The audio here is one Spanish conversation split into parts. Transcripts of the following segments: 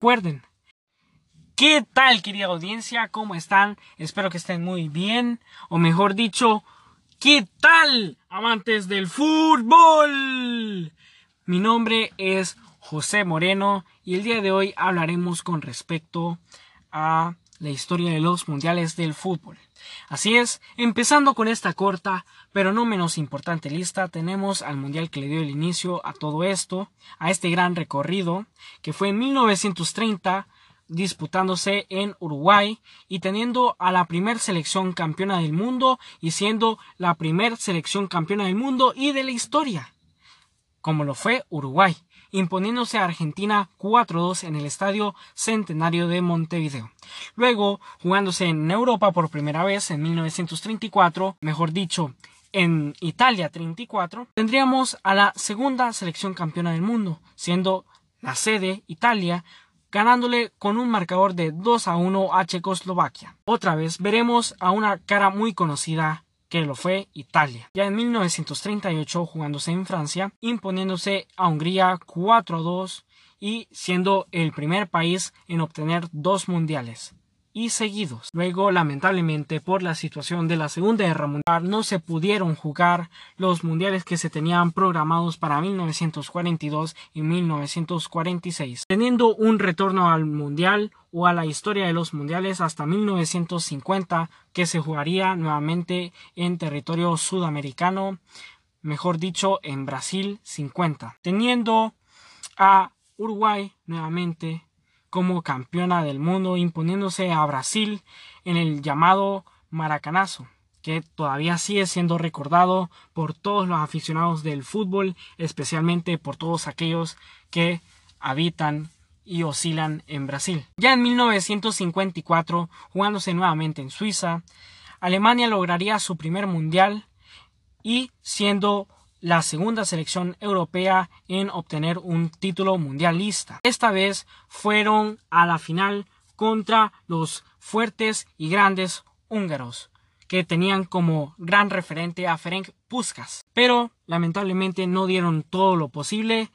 Recuerden, ¿qué tal querida audiencia? ¿Cómo están? Espero que estén muy bien, o mejor dicho, ¿qué tal amantes del fútbol? Mi nombre es José Moreno y el día de hoy hablaremos con respecto a la historia de los mundiales del fútbol. Así es, empezando con esta corta, pero no menos importante lista, tenemos al mundial que le dio el inicio a todo esto, a este gran recorrido, que fue en 1930, disputándose en Uruguay y teniendo a la primer selección campeona del mundo y siendo la primer selección campeona del mundo y de la historia, como lo fue Uruguay imponiéndose a Argentina 4-2 en el Estadio Centenario de Montevideo. Luego, jugándose en Europa por primera vez en 1934, mejor dicho, en Italia 34, tendríamos a la segunda selección campeona del mundo, siendo la sede Italia, ganándole con un marcador de 2 a 1 a Checoslovaquia. Otra vez veremos a una cara muy conocida que lo fue Italia. Ya en 1938 jugándose en Francia, imponiéndose a Hungría 4 a 2 y siendo el primer país en obtener dos mundiales y seguidos. Luego, lamentablemente, por la situación de la Segunda Guerra Mundial, no se pudieron jugar los mundiales que se tenían programados para 1942 y 1946, teniendo un retorno al mundial o a la historia de los mundiales hasta 1950, que se jugaría nuevamente en territorio sudamericano, mejor dicho, en Brasil 50, teniendo a Uruguay nuevamente como campeona del mundo, imponiéndose a Brasil en el llamado Maracanazo, que todavía sigue siendo recordado por todos los aficionados del fútbol, especialmente por todos aquellos que habitan y oscilan en Brasil. Ya en 1954, jugándose nuevamente en Suiza, Alemania lograría su primer mundial y siendo la segunda selección europea en obtener un título mundialista. Esta vez fueron a la final contra los fuertes y grandes húngaros, que tenían como gran referente a Ferenc Puskas. Pero lamentablemente no dieron todo lo posible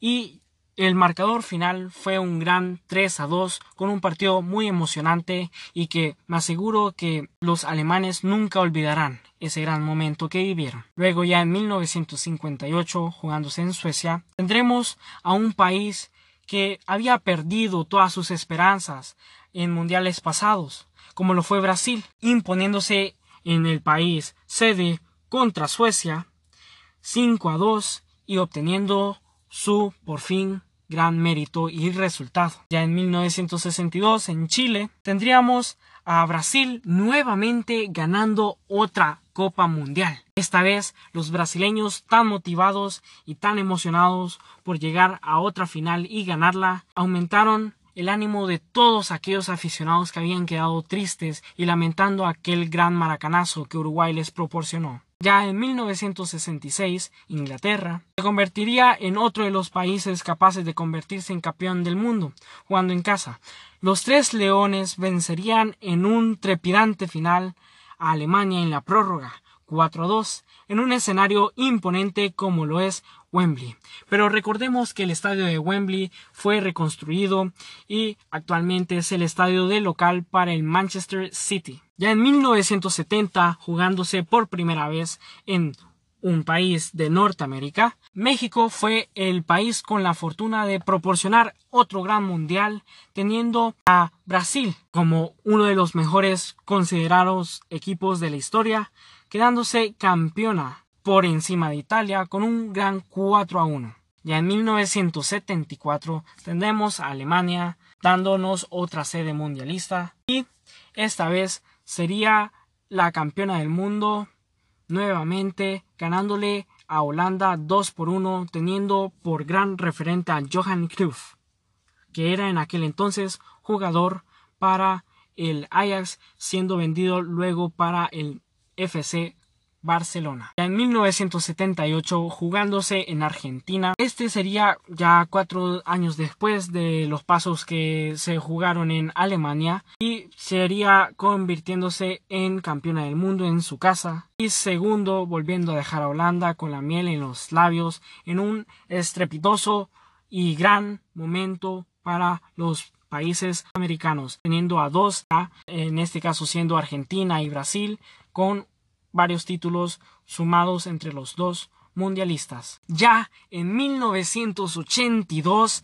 y el marcador final fue un gran 3 a 2 con un partido muy emocionante y que me aseguro que los alemanes nunca olvidarán ese gran momento que vivieron. Luego ya en 1958, jugándose en Suecia, tendremos a un país que había perdido todas sus esperanzas en mundiales pasados, como lo fue Brasil, imponiéndose en el país sede contra Suecia 5 a 2 y obteniendo su por fin gran mérito y resultado. Ya en 1962 en Chile tendríamos a Brasil nuevamente ganando otra Copa Mundial. Esta vez los brasileños tan motivados y tan emocionados por llegar a otra final y ganarla aumentaron el ánimo de todos aquellos aficionados que habían quedado tristes y lamentando aquel gran maracanazo que Uruguay les proporcionó. Ya en 1966, Inglaterra se convertiría en otro de los países capaces de convertirse en campeón del mundo, jugando en casa. Los tres leones vencerían en un trepidante final a Alemania en la prórroga, 4-2, en un escenario imponente como lo es Wembley. Pero recordemos que el estadio de Wembley fue reconstruido y actualmente es el estadio de local para el Manchester City. Ya en 1970, jugándose por primera vez en un país de Norteamérica, México fue el país con la fortuna de proporcionar otro gran mundial, teniendo a Brasil como uno de los mejores considerados equipos de la historia, quedándose campeona por encima de Italia con un gran 4 a 1. Ya en 1974 tendremos a Alemania dándonos otra sede mundialista y esta vez sería la campeona del mundo nuevamente ganándole a Holanda 2 por 1 teniendo por gran referente a Johan Cruyff que era en aquel entonces jugador para el Ajax siendo vendido luego para el FC Barcelona. Ya en 1978, jugándose en Argentina, este sería ya cuatro años después de los pasos que se jugaron en Alemania y sería convirtiéndose en campeona del mundo en su casa y segundo volviendo a dejar a Holanda con la miel en los labios en un estrepitoso y gran momento para los países americanos, teniendo a dos, en este caso siendo Argentina y Brasil, con varios títulos sumados entre los dos mundialistas. Ya en 1982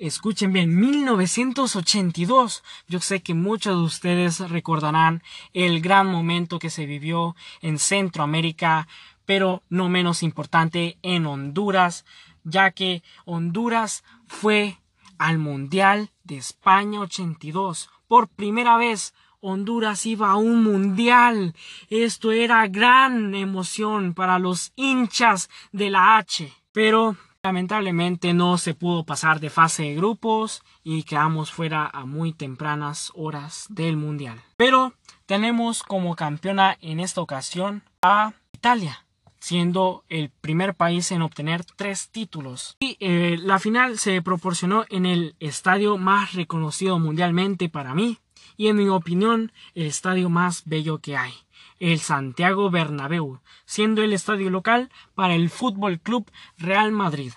Escuchen bien, 1982. Yo sé que muchos de ustedes recordarán el gran momento que se vivió en Centroamérica, pero no menos importante en Honduras, ya que Honduras fue al Mundial de España 82. Por primera vez Honduras iba a un mundial. Esto era gran emoción para los hinchas de la H. Pero Lamentablemente no se pudo pasar de fase de grupos y quedamos fuera a muy tempranas horas del mundial. Pero tenemos como campeona en esta ocasión a Italia, siendo el primer país en obtener tres títulos. Y eh, la final se proporcionó en el estadio más reconocido mundialmente para mí y en mi opinión el estadio más bello que hay el Santiago Bernabéu, siendo el estadio local para el Fútbol Club Real Madrid.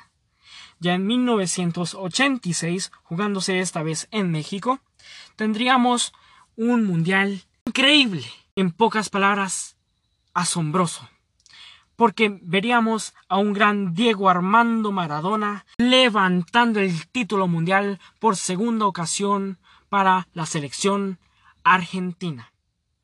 Ya en 1986, jugándose esta vez en México, tendríamos un mundial increíble, en pocas palabras, asombroso, porque veríamos a un gran Diego Armando Maradona levantando el título mundial por segunda ocasión para la selección argentina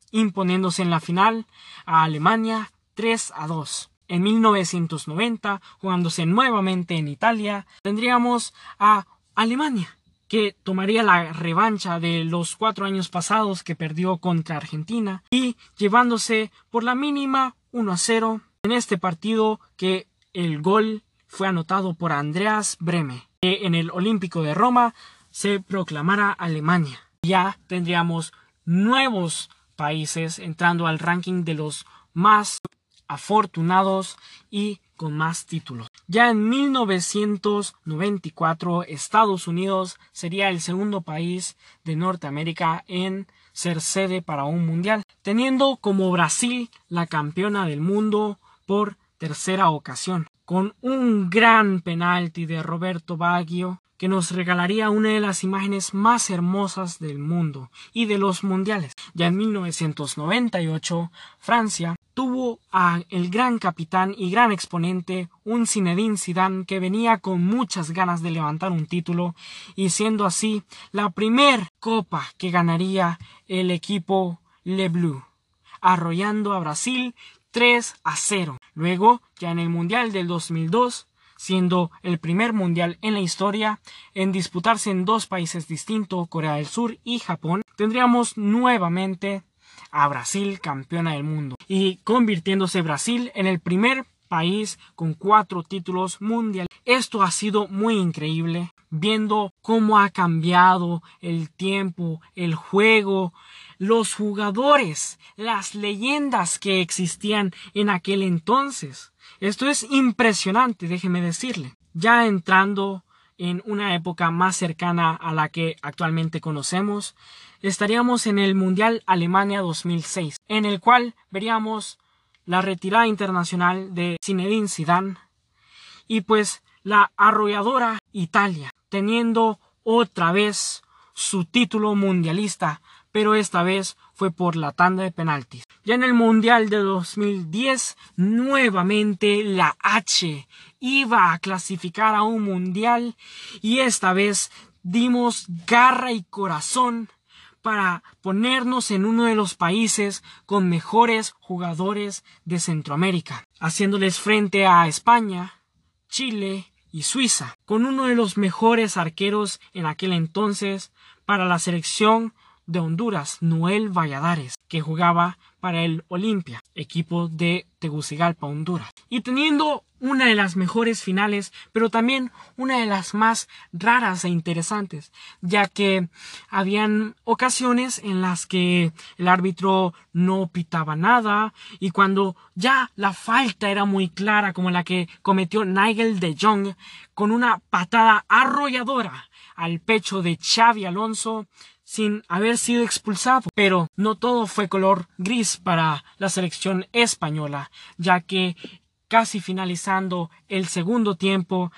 imponiéndose en la final a Alemania 3 a 2. En 1990, jugándose nuevamente en Italia, tendríamos a Alemania, que tomaría la revancha de los cuatro años pasados que perdió contra Argentina y llevándose por la mínima 1 a 0 en este partido que el gol fue anotado por Andreas Breme, que en el Olímpico de Roma se proclamara Alemania. Ya tendríamos nuevos países, entrando al ranking de los más afortunados y con más títulos. Ya en 1994 Estados Unidos sería el segundo país de Norteamérica en ser sede para un mundial, teniendo como Brasil la campeona del mundo por tercera ocasión, con un gran penalti de Roberto Baggio que nos regalaría una de las imágenes más hermosas del mundo y de los mundiales. Ya en 1998, Francia tuvo a el gran capitán y gran exponente, un Zinedine Zidane que venía con muchas ganas de levantar un título y siendo así la primer copa que ganaría el equipo Le Bleu, arrollando a Brasil 3 a 0. Luego, ya en el Mundial del 2002, siendo el primer mundial en la historia en disputarse en dos países distintos, Corea del Sur y Japón, tendríamos nuevamente a Brasil campeona del mundo y convirtiéndose Brasil en el primer país con cuatro títulos mundiales. Esto ha sido muy increíble, viendo cómo ha cambiado el tiempo, el juego, los jugadores, las leyendas que existían en aquel entonces. Esto es impresionante, déjeme decirle. Ya entrando en una época más cercana a la que actualmente conocemos, estaríamos en el Mundial Alemania 2006, en el cual veríamos la retirada internacional de Zinedine Zidane y pues la arrolladora Italia, teniendo otra vez su título mundialista pero esta vez fue por la tanda de penaltis. Ya en el Mundial de 2010, nuevamente la H iba a clasificar a un Mundial y esta vez dimos garra y corazón para ponernos en uno de los países con mejores jugadores de Centroamérica, haciéndoles frente a España, Chile y Suiza, con uno de los mejores arqueros en aquel entonces para la selección de Honduras, Noel Valladares, que jugaba para el Olimpia, equipo de Tegucigalpa, Honduras. Y teniendo una de las mejores finales, pero también una de las más raras e interesantes, ya que habían ocasiones en las que el árbitro no pitaba nada y cuando ya la falta era muy clara como la que cometió Nigel de Jong con una patada arrolladora al pecho de Xavi Alonso sin haber sido expulsado. Pero no todo fue color gris para la selección española, ya que casi finalizando el segundo tiempo,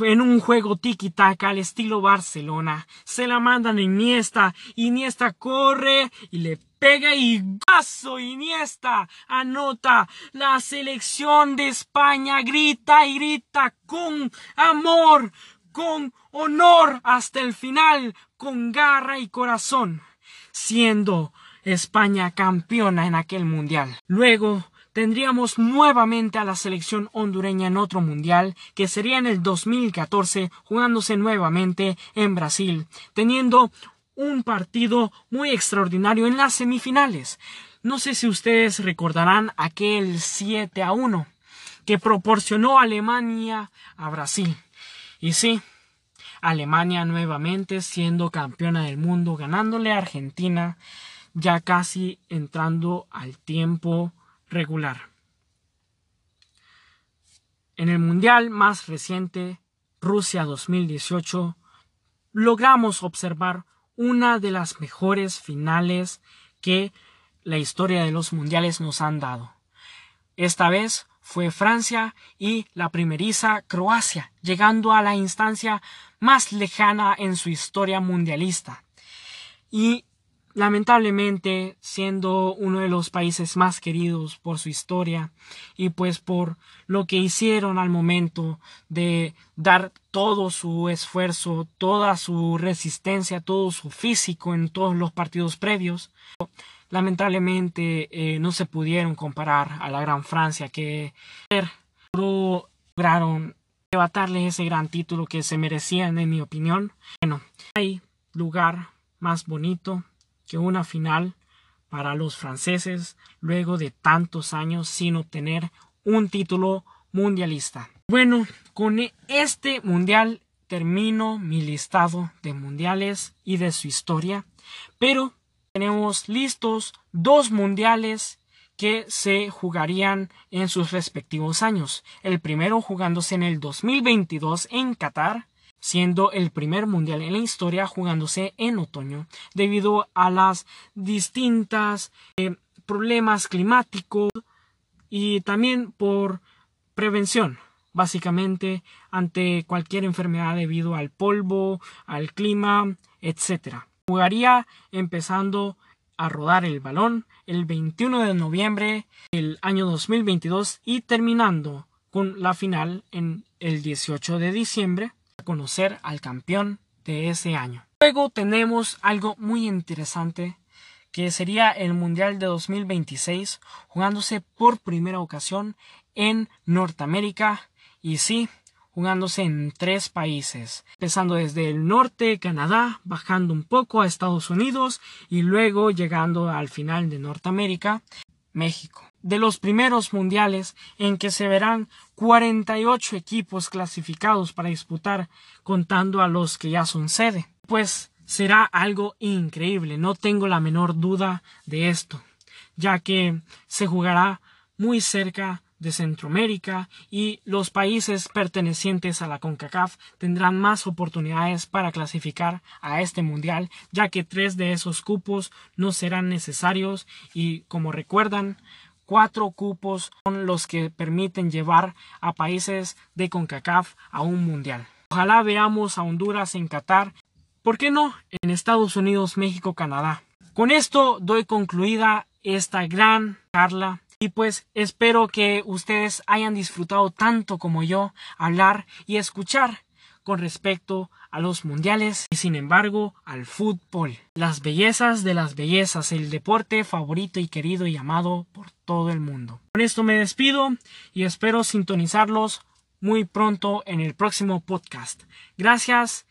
en un juego tiki-taka al estilo Barcelona. Se la mandan a Iniesta, Iniesta corre y le pega y gaso Iniesta anota. La selección de España grita y grita con amor, con honor hasta el final, con garra y corazón, siendo España campeona en aquel mundial. Luego tendríamos nuevamente a la selección hondureña en otro mundial, que sería en el 2014, jugándose nuevamente en Brasil, teniendo un partido muy extraordinario en las semifinales. No sé si ustedes recordarán aquel 7 a 1 que proporcionó Alemania a Brasil. Y sí, Alemania nuevamente siendo campeona del mundo, ganándole a Argentina, ya casi entrando al tiempo regular. En el Mundial más reciente, Rusia 2018, logramos observar una de las mejores finales que la historia de los mundiales nos han dado. Esta vez fue Francia y la primeriza Croacia, llegando a la instancia más lejana en su historia mundialista. Y lamentablemente siendo uno de los países más queridos por su historia y pues por lo que hicieron al momento de dar todo su esfuerzo, toda su resistencia, todo su físico en todos los partidos previos, lamentablemente eh, no se pudieron comparar a la gran Francia que lograron arrebatarle ese gran título que se merecían en mi opinión. Bueno, hay lugar más bonito que una final para los franceses luego de tantos años sin obtener un título mundialista. Bueno, con este mundial termino mi listado de mundiales y de su historia, pero tenemos listos dos mundiales que se jugarían en sus respectivos años. El primero jugándose en el 2022 en Qatar siendo el primer mundial en la historia jugándose en otoño debido a las distintas eh, problemas climáticos y también por prevención básicamente ante cualquier enfermedad debido al polvo, al clima, etc. Jugaría empezando a rodar el balón el 21 de noviembre del año 2022 y terminando con la final en el 18 de diciembre conocer al campeón de ese año. Luego tenemos algo muy interesante que sería el Mundial de 2026 jugándose por primera ocasión en Norteamérica y sí, jugándose en tres países, empezando desde el norte, Canadá, bajando un poco a Estados Unidos y luego llegando al final de Norteamérica, México de los primeros mundiales en que se verán 48 equipos clasificados para disputar contando a los que ya son sede. Pues será algo increíble, no tengo la menor duda de esto, ya que se jugará muy cerca de Centroamérica y los países pertenecientes a la CONCACAF tendrán más oportunidades para clasificar a este mundial, ya que tres de esos cupos no serán necesarios y como recuerdan Cuatro cupos son los que permiten llevar a países de CONCACAF a un mundial. Ojalá veamos a Honduras en Qatar, ¿por qué no? En Estados Unidos, México, Canadá. Con esto doy concluida esta gran charla y pues espero que ustedes hayan disfrutado tanto como yo hablar y escuchar con respecto a los mundiales y sin embargo al fútbol. Las bellezas de las bellezas, el deporte favorito y querido y amado por todo el mundo. Con esto me despido y espero sintonizarlos muy pronto en el próximo podcast. Gracias